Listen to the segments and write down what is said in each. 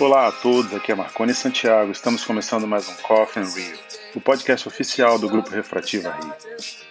Olá a todos, aqui é Marconi Santiago. Estamos começando mais um Coffee and Rio, o podcast oficial do Grupo Refrativa Rio.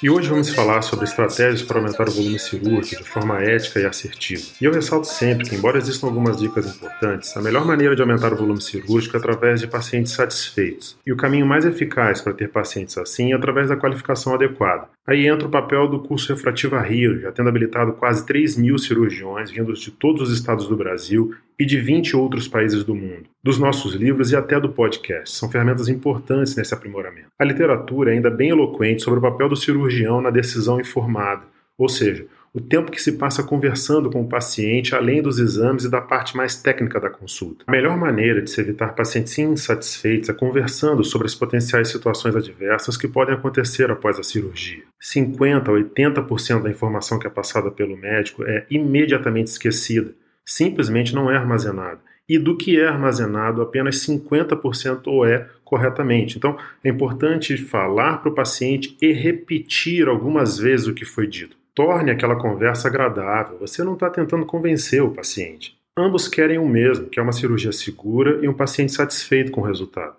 E hoje vamos falar sobre estratégias para aumentar o volume cirúrgico de forma ética e assertiva. E eu ressalto sempre que, embora existam algumas dicas importantes, a melhor maneira de aumentar o volume cirúrgico é através de pacientes satisfeitos. E o caminho mais eficaz para ter pacientes assim é através da qualificação adequada. Aí entra o papel do curso Refrativa Rio, já tendo habilitado quase 3 mil cirurgiões vindos de todos os estados do Brasil e de 20 outros países do mundo, dos nossos livros e até do podcast. São ferramentas importantes nesse aprimoramento. A literatura é ainda bem eloquente sobre o papel do cirurgião na decisão informada, ou seja, o tempo que se passa conversando com o paciente além dos exames e da parte mais técnica da consulta. A melhor maneira de se evitar pacientes insatisfeitos é conversando sobre as potenciais situações adversas que podem acontecer após a cirurgia. 50 a 80% da informação que é passada pelo médico é imediatamente esquecida simplesmente não é armazenado. E do que é armazenado, apenas 50% ou é corretamente. Então, é importante falar para o paciente e repetir algumas vezes o que foi dito. Torne aquela conversa agradável. Você não está tentando convencer o paciente. Ambos querem o mesmo, que é uma cirurgia segura e um paciente satisfeito com o resultado.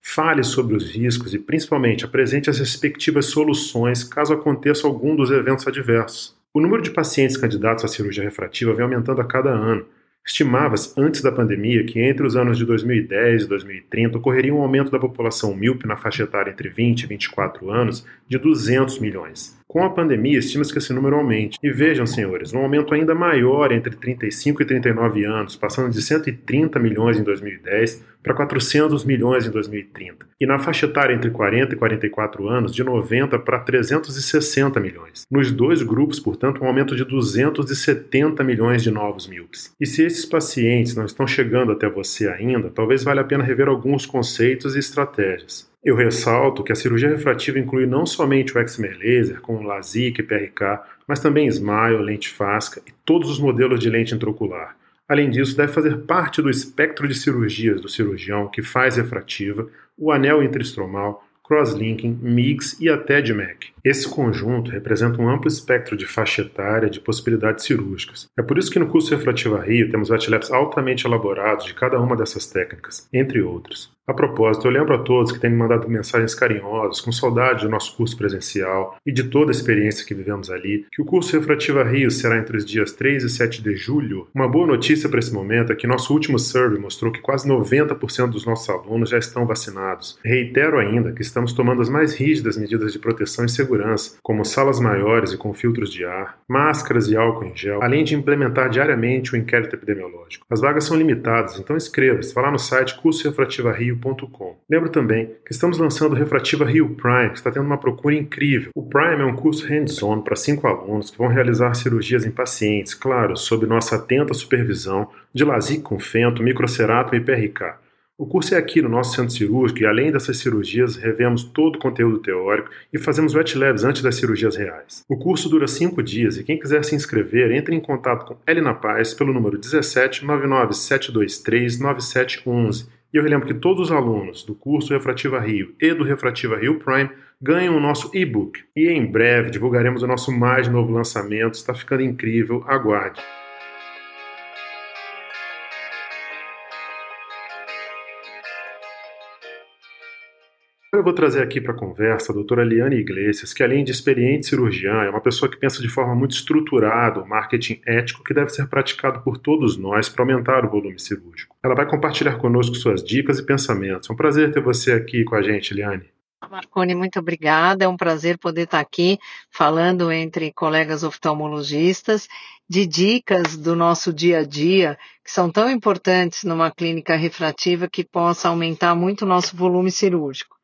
Fale sobre os riscos e, principalmente, apresente as respectivas soluções caso aconteça algum dos eventos adversos. O número de pacientes candidatos à cirurgia refrativa vem aumentando a cada ano. Estimava-se, antes da pandemia, que entre os anos de 2010 e 2030 ocorreria um aumento da população míope na faixa etária entre 20 e 24 anos de 200 milhões. Com a pandemia, estima-se que esse número aumente. E vejam, senhores, um aumento ainda maior entre 35 e 39 anos, passando de 130 milhões em 2010 para 400 milhões em 2030. E na faixa etária entre 40 e 44 anos, de 90 para 360 milhões. Nos dois grupos, portanto, um aumento de 270 milhões de novos míopes. E se esses pacientes não estão chegando até você ainda, talvez valha a pena rever alguns conceitos e estratégias. Eu ressalto que a cirurgia refrativa inclui não somente o excimer laser, como LASIK e PRK, mas também SMILE, lente FASCA e todos os modelos de lente intraocular. Além disso, deve fazer parte do espectro de cirurgias do cirurgião que faz refrativa, o anel intraestromal, crosslinking, MIGS e até DMEC. Esse conjunto representa um amplo espectro de faixa etária de possibilidades cirúrgicas. É por isso que no curso Refrativa Rio temos wet altamente elaborados de cada uma dessas técnicas, entre outros. A propósito, eu lembro a todos que têm me mandado mensagens carinhosas, com saudade do nosso curso presencial e de toda a experiência que vivemos ali, que o curso Refrativa Rio será entre os dias 3 e 7 de julho. Uma boa notícia para esse momento é que nosso último survey mostrou que quase 90% dos nossos alunos já estão vacinados. Reitero ainda que estamos tomando as mais rígidas medidas de proteção e segurança, como salas maiores e com filtros de ar, máscaras e álcool em gel, além de implementar diariamente o inquérito epidemiológico. As vagas são limitadas, então inscreva-se. Vá lá no site cursorefrativario Lembro também que estamos lançando o Refrativa Rio Prime, que está tendo uma procura incrível. O Prime é um curso hands-on para cinco alunos que vão realizar cirurgias em pacientes, claro, sob nossa atenta supervisão de LASIK com fento, microcerato e PRK. O curso é aqui no nosso centro cirúrgico e, além dessas cirurgias, revemos todo o conteúdo teórico e fazemos wet labs antes das cirurgias reais. O curso dura cinco dias e quem quiser se inscrever, entre em contato com Elina Paz pelo número 17 99723 9711 e eu relembro que todos os alunos do curso Refrativa Rio e do Refrativa Rio Prime ganham o nosso e-book. E em breve divulgaremos o nosso mais novo lançamento, está ficando incrível, aguarde. Eu vou trazer aqui para a conversa a doutora Liane Iglesias, que além de experiente cirurgiã, é uma pessoa que pensa de forma muito estruturada o marketing ético que deve ser praticado por todos nós para aumentar o volume cirúrgico. Ela vai compartilhar conosco suas dicas e pensamentos. É um prazer ter você aqui com a gente, Liane. Marconi, muito obrigada. É um prazer poder estar aqui falando entre colegas oftalmologistas de dicas do nosso dia a dia que são tão importantes numa clínica refrativa que possa aumentar muito o nosso volume cirúrgico.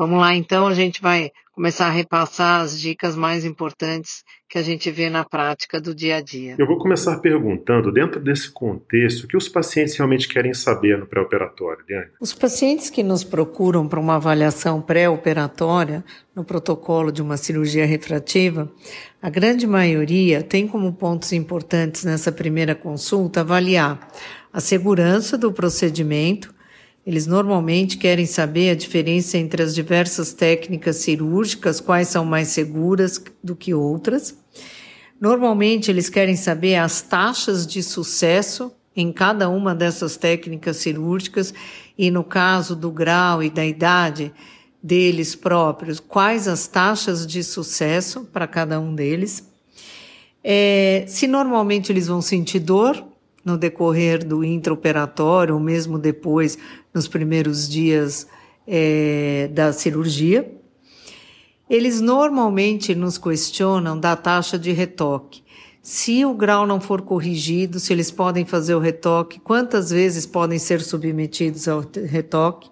Vamos lá, então, a gente vai começar a repassar as dicas mais importantes que a gente vê na prática do dia a dia. Eu vou começar perguntando, dentro desse contexto, o que os pacientes realmente querem saber no pré-operatório, Diane? Os pacientes que nos procuram para uma avaliação pré-operatória, no protocolo de uma cirurgia refrativa, a grande maioria tem como pontos importantes nessa primeira consulta avaliar a segurança do procedimento, eles normalmente querem saber a diferença entre as diversas técnicas cirúrgicas, quais são mais seguras do que outras. Normalmente eles querem saber as taxas de sucesso em cada uma dessas técnicas cirúrgicas e no caso do grau e da idade deles próprios, quais as taxas de sucesso para cada um deles. É, se normalmente eles vão sentir dor no decorrer do intraoperatório, ou mesmo depois, nos primeiros dias é, da cirurgia. Eles normalmente nos questionam da taxa de retoque. Se o grau não for corrigido, se eles podem fazer o retoque, quantas vezes podem ser submetidos ao retoque.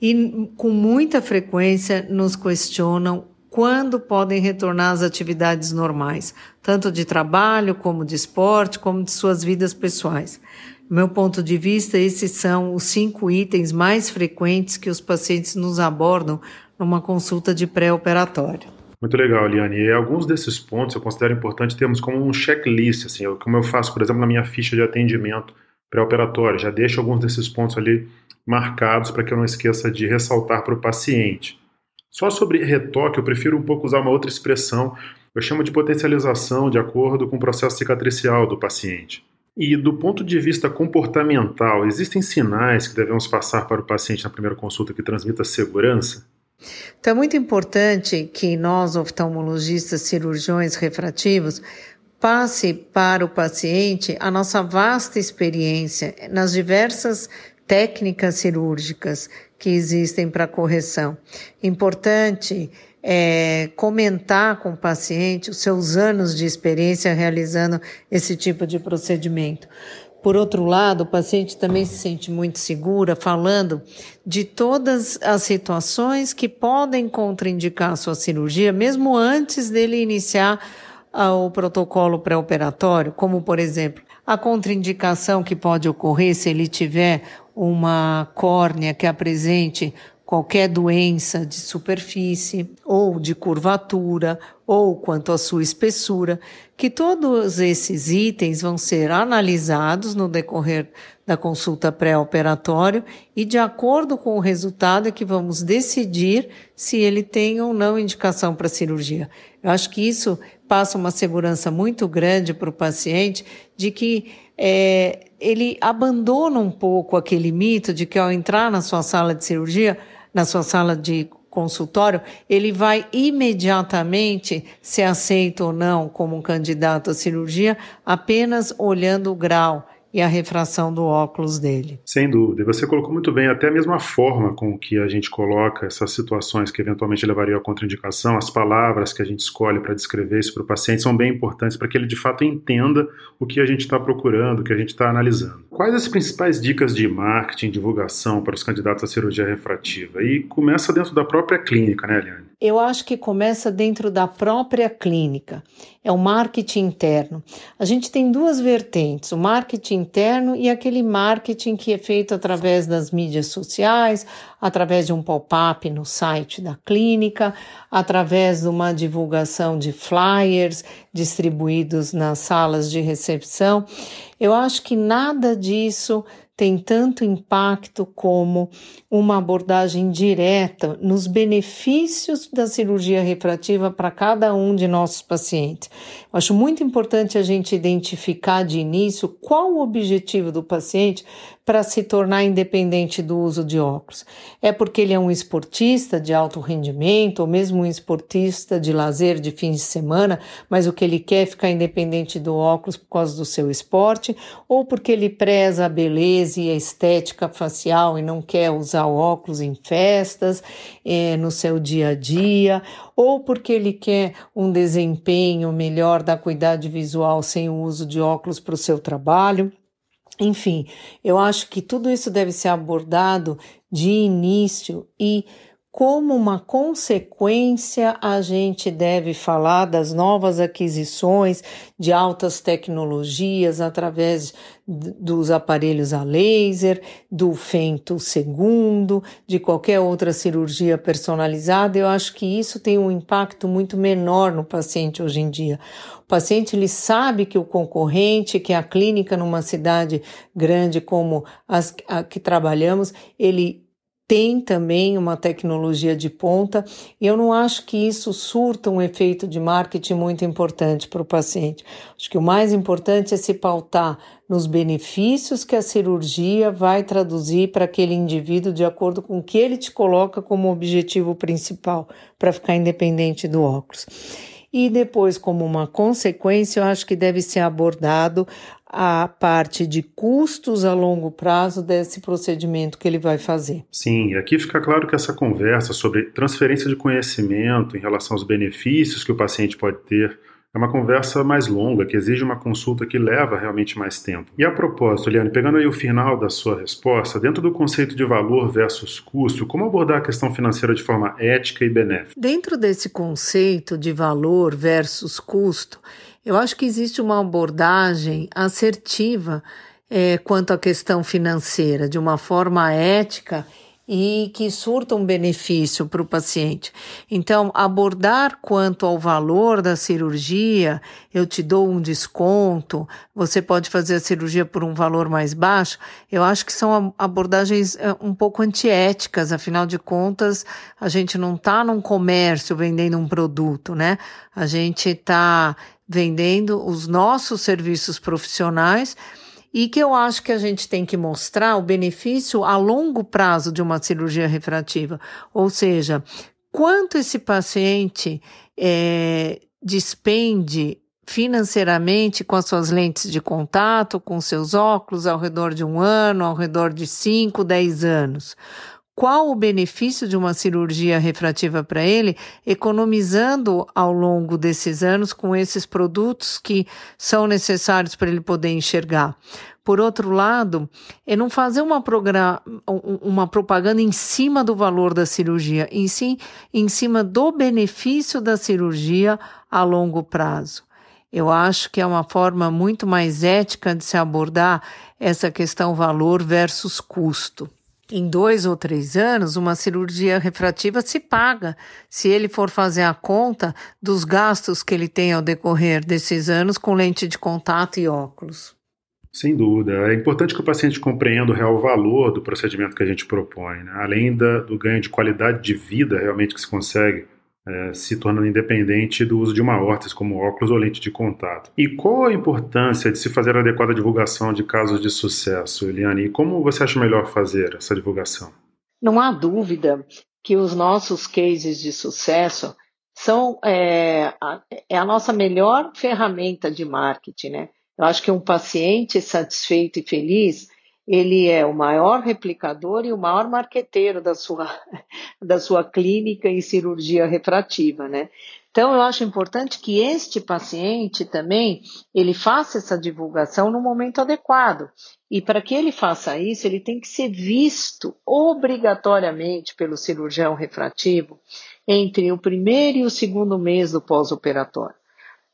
E com muita frequência nos questionam quando podem retornar às atividades normais, tanto de trabalho, como de esporte, como de suas vidas pessoais. Do meu ponto de vista, esses são os cinco itens mais frequentes que os pacientes nos abordam numa consulta de pré-operatório. Muito legal, Liane. E alguns desses pontos eu considero importante termos como um checklist, assim, como eu faço, por exemplo, na minha ficha de atendimento pré-operatório. Já deixo alguns desses pontos ali marcados para que eu não esqueça de ressaltar para o paciente. Só sobre retoque, eu prefiro um pouco usar uma outra expressão. Eu chamo de potencialização de acordo com o processo cicatricial do paciente. E do ponto de vista comportamental, existem sinais que devemos passar para o paciente na primeira consulta que transmita segurança? Então é muito importante que nós, oftalmologistas, cirurgiões refrativos, passe para o paciente a nossa vasta experiência nas diversas técnicas cirúrgicas que existem para correção. Importante é, comentar com o paciente os seus anos de experiência realizando esse tipo de procedimento. Por outro lado, o paciente também se sente muito segura falando de todas as situações que podem contraindicar a sua cirurgia, mesmo antes dele iniciar ah, o protocolo pré-operatório, como, por exemplo, a contraindicação que pode ocorrer se ele tiver uma córnea que apresente qualquer doença de superfície ou de curvatura ou quanto à sua espessura, que todos esses itens vão ser analisados no decorrer da consulta pré-operatório e de acordo com o resultado é que vamos decidir se ele tem ou não indicação para cirurgia. Eu acho que isso passa uma segurança muito grande para o paciente de que é, ele abandona um pouco aquele mito de que ao entrar na sua sala de cirurgia na sua sala de consultório, ele vai imediatamente ser aceito ou não como um candidato à cirurgia apenas olhando o grau e a refração do óculos dele. Sem dúvida. Você colocou muito bem até mesmo a forma com que a gente coloca essas situações que eventualmente levariam à contraindicação, as palavras que a gente escolhe para descrever isso para o paciente são bem importantes para que ele de fato entenda o que a gente está procurando, o que a gente está analisando. Quais as principais dicas de marketing, divulgação para os candidatos à cirurgia refrativa? E começa dentro da própria clínica, né, Eliane? Eu acho que começa dentro da própria clínica. É o marketing interno. A gente tem duas vertentes: o marketing interno e aquele marketing que é feito através das mídias sociais, através de um pop-up no site da clínica, através de uma divulgação de flyers distribuídos nas salas de recepção. Eu acho que nada disso tem tanto impacto como uma abordagem direta nos benefícios da cirurgia refrativa para cada um de nossos pacientes. Eu acho muito importante a gente identificar de início qual o objetivo do paciente para se tornar independente do uso de óculos. É porque ele é um esportista de alto rendimento, ou mesmo um esportista de lazer de fim de semana, mas o que ele quer é ficar independente do óculos por causa do seu esporte, ou porque ele preza a beleza e a estética facial e não quer usar óculos em festas, é, no seu dia a dia, ou porque ele quer um desempenho melhor da cuidade visual sem o uso de óculos para o seu trabalho. Enfim, eu acho que tudo isso deve ser abordado de início e como uma consequência, a gente deve falar das novas aquisições de altas tecnologias através dos aparelhos a laser, do fento segundo, de qualquer outra cirurgia personalizada. Eu acho que isso tem um impacto muito menor no paciente hoje em dia. O paciente ele sabe que o concorrente, que a clínica numa cidade grande como as a que trabalhamos, ele tem também uma tecnologia de ponta e eu não acho que isso surta um efeito de marketing muito importante para o paciente. Acho que o mais importante é se pautar nos benefícios que a cirurgia vai traduzir para aquele indivíduo de acordo com o que ele te coloca como objetivo principal para ficar independente do óculos. E depois, como uma consequência, eu acho que deve ser abordado a parte de custos a longo prazo desse procedimento que ele vai fazer. Sim, aqui fica claro que essa conversa sobre transferência de conhecimento em relação aos benefícios que o paciente pode ter é uma conversa mais longa, que exige uma consulta que leva realmente mais tempo. E a propósito, Eliane, pegando aí o final da sua resposta, dentro do conceito de valor versus custo, como abordar a questão financeira de forma ética e benéfica? Dentro desse conceito de valor versus custo, eu acho que existe uma abordagem assertiva é, quanto à questão financeira, de uma forma ética e que surta um benefício para o paciente. Então, abordar quanto ao valor da cirurgia, eu te dou um desconto, você pode fazer a cirurgia por um valor mais baixo, eu acho que são abordagens é, um pouco antiéticas, afinal de contas, a gente não está num comércio vendendo um produto, né? A gente está vendendo os nossos serviços profissionais e que eu acho que a gente tem que mostrar o benefício a longo prazo de uma cirurgia refrativa, ou seja, quanto esse paciente é, despende financeiramente com as suas lentes de contato, com seus óculos ao redor de um ano, ao redor de 5, 10 anos qual o benefício de uma cirurgia refrativa para ele, economizando ao longo desses anos com esses produtos que são necessários para ele poder enxergar. Por outro lado, é não fazer uma, uma propaganda em cima do valor da cirurgia, em em cima do benefício da cirurgia a longo prazo. Eu acho que é uma forma muito mais ética de se abordar essa questão valor versus custo. Em dois ou três anos, uma cirurgia refrativa se paga se ele for fazer a conta dos gastos que ele tem ao decorrer desses anos com lente de contato e óculos. Sem dúvida. É importante que o paciente compreenda o real valor do procedimento que a gente propõe, né? além da, do ganho de qualidade de vida realmente que se consegue é, se tornando independente do uso de uma órtese como óculos ou lente de contato. E qual a importância de se fazer a adequada divulgação de casos de sucesso, Eliane? E como você acha melhor fazer essa divulgação? Não há dúvida que os nossos cases de sucesso são é, a, é a nossa melhor ferramenta de marketing, né? Eu acho que um paciente satisfeito e feliz ele é o maior replicador e o maior marqueteiro da sua, da sua clínica em cirurgia refrativa, né? Então, eu acho importante que este paciente também, ele faça essa divulgação no momento adequado. E para que ele faça isso, ele tem que ser visto obrigatoriamente pelo cirurgião refrativo entre o primeiro e o segundo mês do pós-operatório.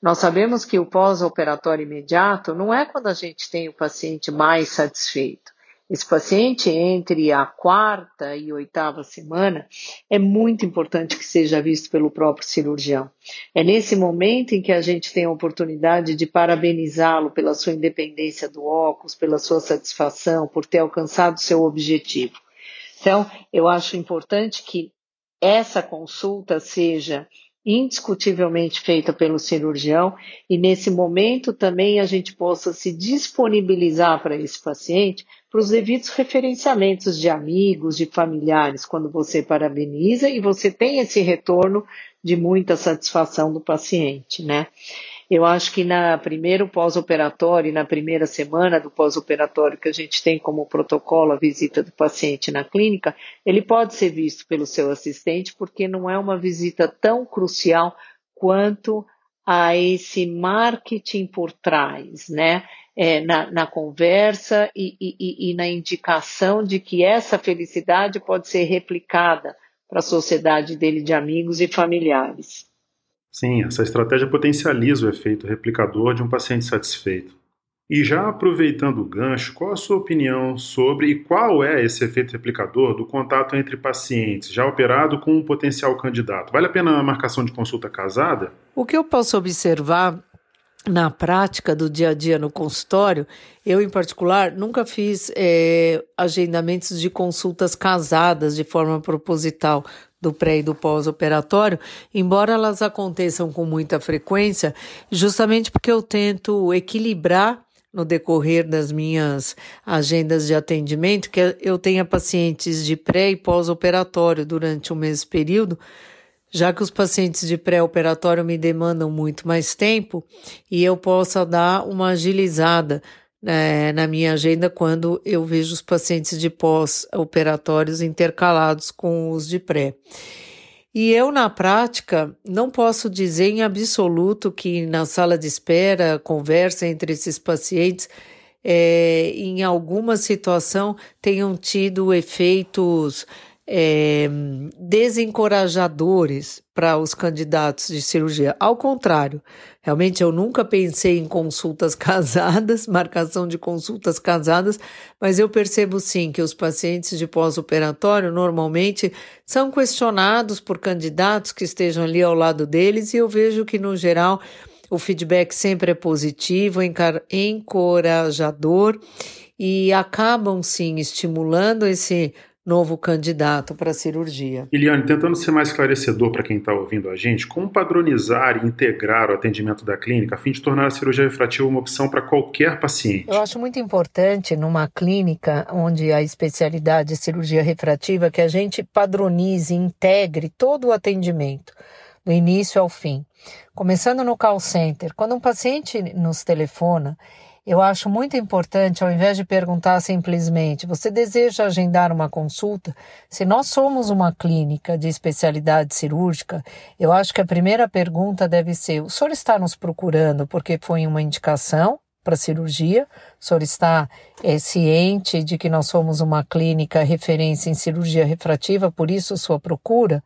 Nós sabemos que o pós-operatório imediato não é quando a gente tem o paciente mais satisfeito. Esse paciente, entre a quarta e oitava semana, é muito importante que seja visto pelo próprio cirurgião. É nesse momento em que a gente tem a oportunidade de parabenizá-lo pela sua independência do óculos, pela sua satisfação, por ter alcançado seu objetivo. Então, eu acho importante que essa consulta seja indiscutivelmente feita pelo cirurgião e nesse momento também a gente possa se disponibilizar para esse paciente para os devidos referenciamentos de amigos, de familiares, quando você parabeniza e você tem esse retorno de muita satisfação do paciente, né? Eu acho que na primeiro pós-operatório, na primeira semana do pós-operatório que a gente tem como protocolo a visita do paciente na clínica, ele pode ser visto pelo seu assistente porque não é uma visita tão crucial quanto a esse marketing por trás, né? É, na, na, conversa e, e, e na indicação de que essa felicidade pode ser replicada para a sociedade dele de amigos e familiares. Sim, essa estratégia potencializa o efeito replicador de um paciente satisfeito. E já aproveitando o gancho, qual a sua opinião sobre e qual é esse efeito replicador do contato entre pacientes já operado com um potencial candidato? Vale a pena a marcação de consulta casada? O que eu posso observar na prática do dia a dia no consultório, eu em particular nunca fiz é, agendamentos de consultas casadas de forma proposital do pré e do pós-operatório, embora elas aconteçam com muita frequência, justamente porque eu tento equilibrar no decorrer das minhas agendas de atendimento que eu tenha pacientes de pré e pós-operatório durante o mesmo período já que os pacientes de pré-operatório me demandam muito mais tempo e eu possa dar uma agilizada né, na minha agenda quando eu vejo os pacientes de pós-operatórios intercalados com os de pré. E eu, na prática, não posso dizer em absoluto que na sala de espera, conversa entre esses pacientes, é, em alguma situação tenham tido efeitos é, desencorajadores para os candidatos de cirurgia. Ao contrário, realmente eu nunca pensei em consultas casadas, marcação de consultas casadas, mas eu percebo sim que os pacientes de pós-operatório normalmente são questionados por candidatos que estejam ali ao lado deles e eu vejo que, no geral, o feedback sempre é positivo, encorajador e acabam sim estimulando esse novo candidato para a cirurgia. Eliane, tentando ser mais esclarecedor para quem está ouvindo a gente, como padronizar e integrar o atendimento da clínica a fim de tornar a cirurgia refrativa uma opção para qualquer paciente? Eu acho muito importante numa clínica onde a especialidade é cirurgia refrativa que a gente padronize, integre todo o atendimento do início ao fim. Começando no call center, quando um paciente nos telefona, eu acho muito importante, ao invés de perguntar simplesmente, você deseja agendar uma consulta? Se nós somos uma clínica de especialidade cirúrgica, eu acho que a primeira pergunta deve ser: o senhor está nos procurando porque foi uma indicação? para cirurgia. O senhor está é, ciente de que nós somos uma clínica referência em cirurgia refrativa, por isso sua procura?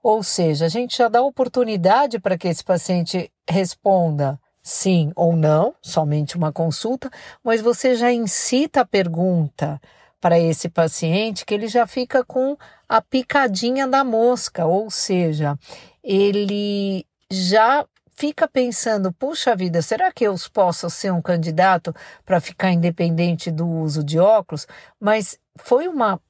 Ou seja, a gente já dá oportunidade para que esse paciente responda sim ou não, somente uma consulta, mas você já incita a pergunta para esse paciente que ele já fica com a picadinha da mosca, ou seja, ele já fica pensando: puxa vida, será que eu posso ser um candidato para ficar independente do uso de óculos? Mas foi uma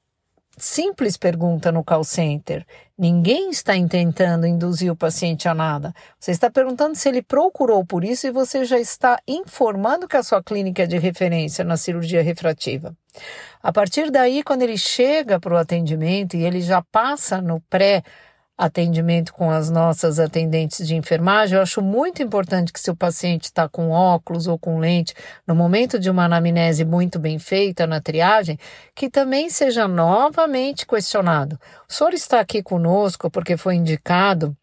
simples pergunta no call center. Ninguém está tentando induzir o paciente a nada. Você está perguntando se ele procurou por isso e você já está informando que a sua clínica é de referência na cirurgia refrativa. A partir daí, quando ele chega para o atendimento e ele já passa no pré atendimento com as nossas atendentes de enfermagem, eu acho muito importante que se o paciente está com óculos ou com lente, no momento de uma anamnese muito bem feita na triagem, que também seja novamente questionado. O senhor está aqui conosco porque foi indicado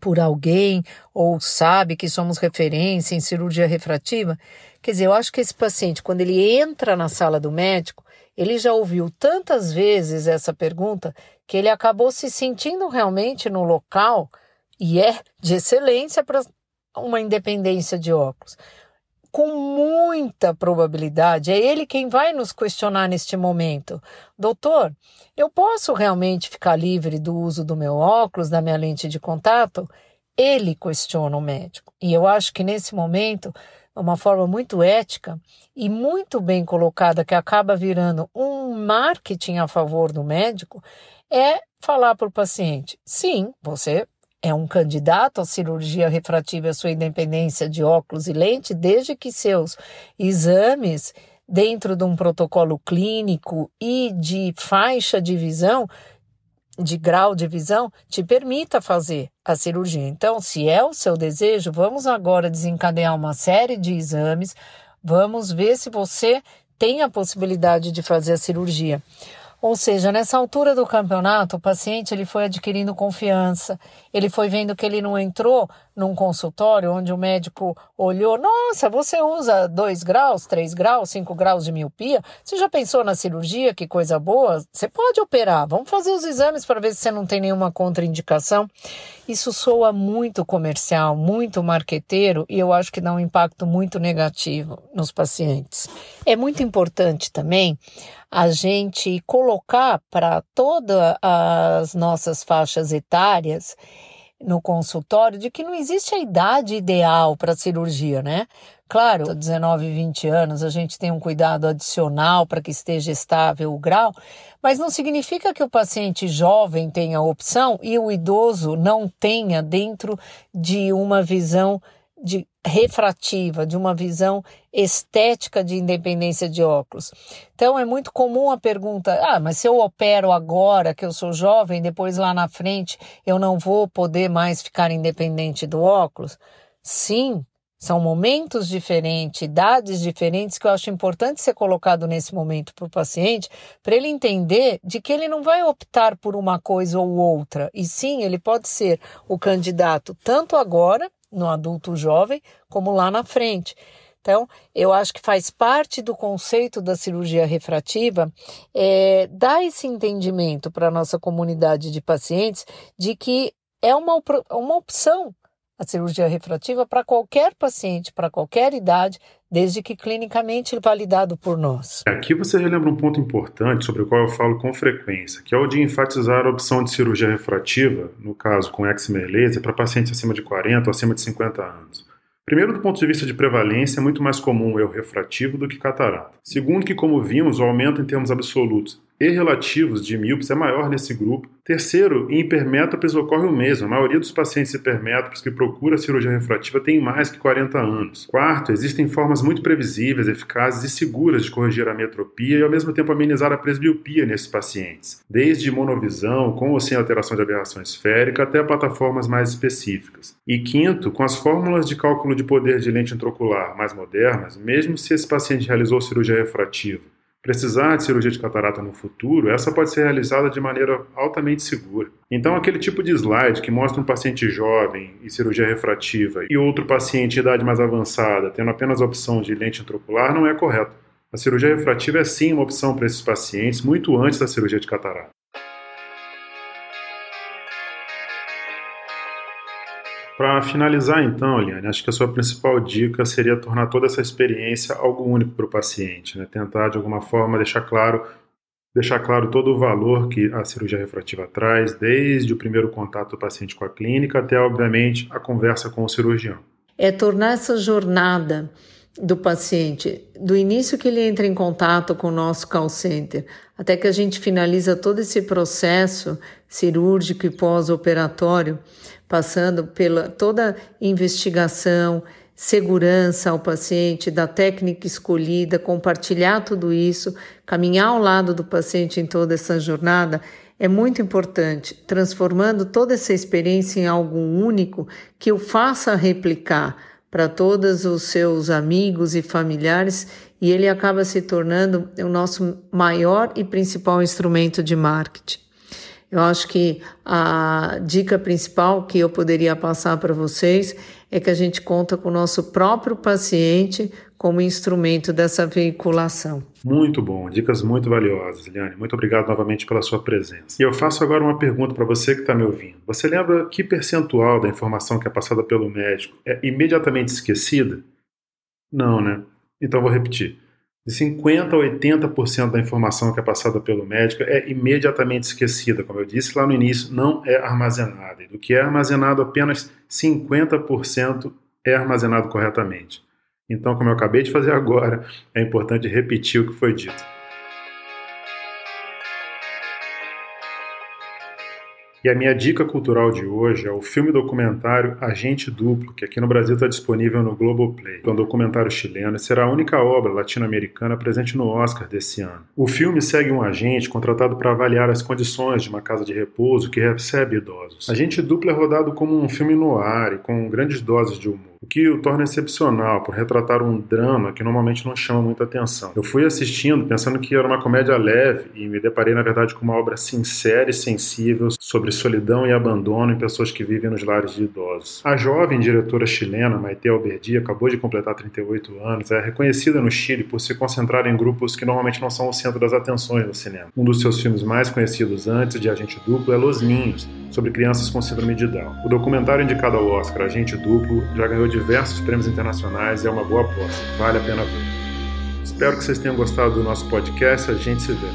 por alguém ou sabe que somos referência em cirurgia refrativa? Quer dizer, eu acho que esse paciente, quando ele entra na sala do médico, ele já ouviu tantas vezes essa pergunta que ele acabou se sentindo realmente no local e é de excelência para uma independência de óculos. Com muita probabilidade, é ele quem vai nos questionar neste momento. Doutor, eu posso realmente ficar livre do uso do meu óculos, da minha lente de contato? Ele questiona o médico. E eu acho que nesse momento uma forma muito ética e muito bem colocada, que acaba virando um marketing a favor do médico, é falar para o paciente: sim, você é um candidato à cirurgia refrativa à sua independência de óculos e lente, desde que seus exames dentro de um protocolo clínico e de faixa de visão de grau de visão te permita fazer a cirurgia. Então, se é o seu desejo, vamos agora desencadear uma série de exames, vamos ver se você tem a possibilidade de fazer a cirurgia. Ou seja, nessa altura do campeonato, o paciente ele foi adquirindo confiança, ele foi vendo que ele não entrou num consultório onde o médico olhou, nossa, você usa 2 graus, 3 graus, 5 graus de miopia, você já pensou na cirurgia, que coisa boa? Você pode operar, vamos fazer os exames para ver se você não tem nenhuma contraindicação. Isso soa muito comercial, muito marqueteiro e eu acho que dá um impacto muito negativo nos pacientes. É muito importante também a gente colocar para todas as nossas faixas etárias no consultório de que não existe a idade ideal para cirurgia, né? Claro, 19, 20 anos a gente tem um cuidado adicional para que esteja estável o grau, mas não significa que o paciente jovem tenha opção e o idoso não tenha dentro de uma visão de refrativa, de uma visão estética de independência de óculos. Então é muito comum a pergunta: ah, mas se eu opero agora que eu sou jovem, depois lá na frente eu não vou poder mais ficar independente do óculos? Sim, são momentos diferentes, idades diferentes que eu acho importante ser colocado nesse momento para o paciente, para ele entender de que ele não vai optar por uma coisa ou outra, e sim, ele pode ser o candidato tanto agora, no adulto jovem, como lá na frente. Então, eu acho que faz parte do conceito da cirurgia refrativa é, dar esse entendimento para a nossa comunidade de pacientes de que é uma, uma opção a cirurgia refrativa para qualquer paciente, para qualquer idade, desde que clinicamente validado por nós. Aqui você relembra um ponto importante sobre o qual eu falo com frequência, que é o de enfatizar a opção de cirurgia refrativa, no caso com eczema laser, para pacientes acima de 40 ou acima de 50 anos. Primeiro, do ponto de vista de prevalência, é muito mais comum o erro refrativo do que catarata. Segundo, que como vimos, o aumento em termos absolutos e relativos de míopes é maior nesse grupo. Terceiro, em hipermétropes ocorre o mesmo. A maioria dos pacientes hipermétropes que procura cirurgia refrativa tem mais que 40 anos. Quarto, existem formas muito previsíveis, eficazes e seguras de corrigir a metropia e ao mesmo tempo amenizar a presbiopia nesses pacientes, desde monovisão, com ou sem alteração de aberração esférica, até plataformas mais específicas. E quinto, com as fórmulas de cálculo de poder de lente intraocular mais modernas, mesmo se esse paciente realizou cirurgia refrativa precisar de cirurgia de catarata no futuro, essa pode ser realizada de maneira altamente segura. Então, aquele tipo de slide que mostra um paciente jovem e cirurgia refrativa e outro paciente de idade mais avançada tendo apenas a opção de lente intraocular não é correto. A cirurgia refrativa é sim uma opção para esses pacientes muito antes da cirurgia de catarata. Para finalizar, então, Eliane, acho que a sua principal dica seria tornar toda essa experiência algo único para o paciente, né? tentar de alguma forma deixar claro, deixar claro todo o valor que a cirurgia refrativa traz, desde o primeiro contato do paciente com a clínica até, obviamente, a conversa com o cirurgião. É tornar essa jornada do paciente, do início que ele entra em contato com o nosso call center, até que a gente finaliza todo esse processo cirúrgico e pós-operatório, passando pela toda investigação, segurança ao paciente, da técnica escolhida, compartilhar tudo isso, caminhar ao lado do paciente em toda essa jornada, é muito importante, transformando toda essa experiência em algo único que o faça replicar para todos os seus amigos e familiares e ele acaba se tornando o nosso maior e principal instrumento de marketing. Eu acho que a dica principal que eu poderia passar para vocês é que a gente conta com o nosso próprio paciente como instrumento dessa veiculação. Muito bom, dicas muito valiosas, Liane. Muito obrigado novamente pela sua presença. E eu faço agora uma pergunta para você que está me ouvindo. Você lembra que percentual da informação que é passada pelo médico é imediatamente esquecida? Não, né? Então vou repetir de 50% a 80% da informação que é passada pelo médico é imediatamente esquecida. Como eu disse lá no início, não é armazenada. E do que é armazenado, apenas 50% é armazenado corretamente. Então, como eu acabei de fazer agora, é importante repetir o que foi dito. E a minha dica cultural de hoje é o filme documentário Agente Duplo, que aqui no Brasil está disponível no Globoplay. É um documentário chileno e será a única obra latino-americana presente no Oscar desse ano. O filme segue um agente contratado para avaliar as condições de uma casa de repouso que recebe idosos. Agente Duplo é rodado como um filme no ar e com grandes doses de humor o que o torna excepcional por retratar um drama que normalmente não chama muita atenção. Eu fui assistindo pensando que era uma comédia leve e me deparei, na verdade, com uma obra sincera e sensível sobre solidão e abandono em pessoas que vivem nos lares de idosos. A jovem diretora chilena Maite Alberdi acabou de completar 38 anos, é reconhecida no Chile por se concentrar em grupos que normalmente não são o centro das atenções do cinema. Um dos seus filmes mais conhecidos antes de Agente Duplo é Los Ninhos, sobre crianças com síndrome de Down. O documentário indicado ao Oscar Agente Duplo já ganhou diversos prêmios internacionais e é uma boa aposta. Vale a pena ver. Espero que vocês tenham gostado do nosso podcast. A gente se vê.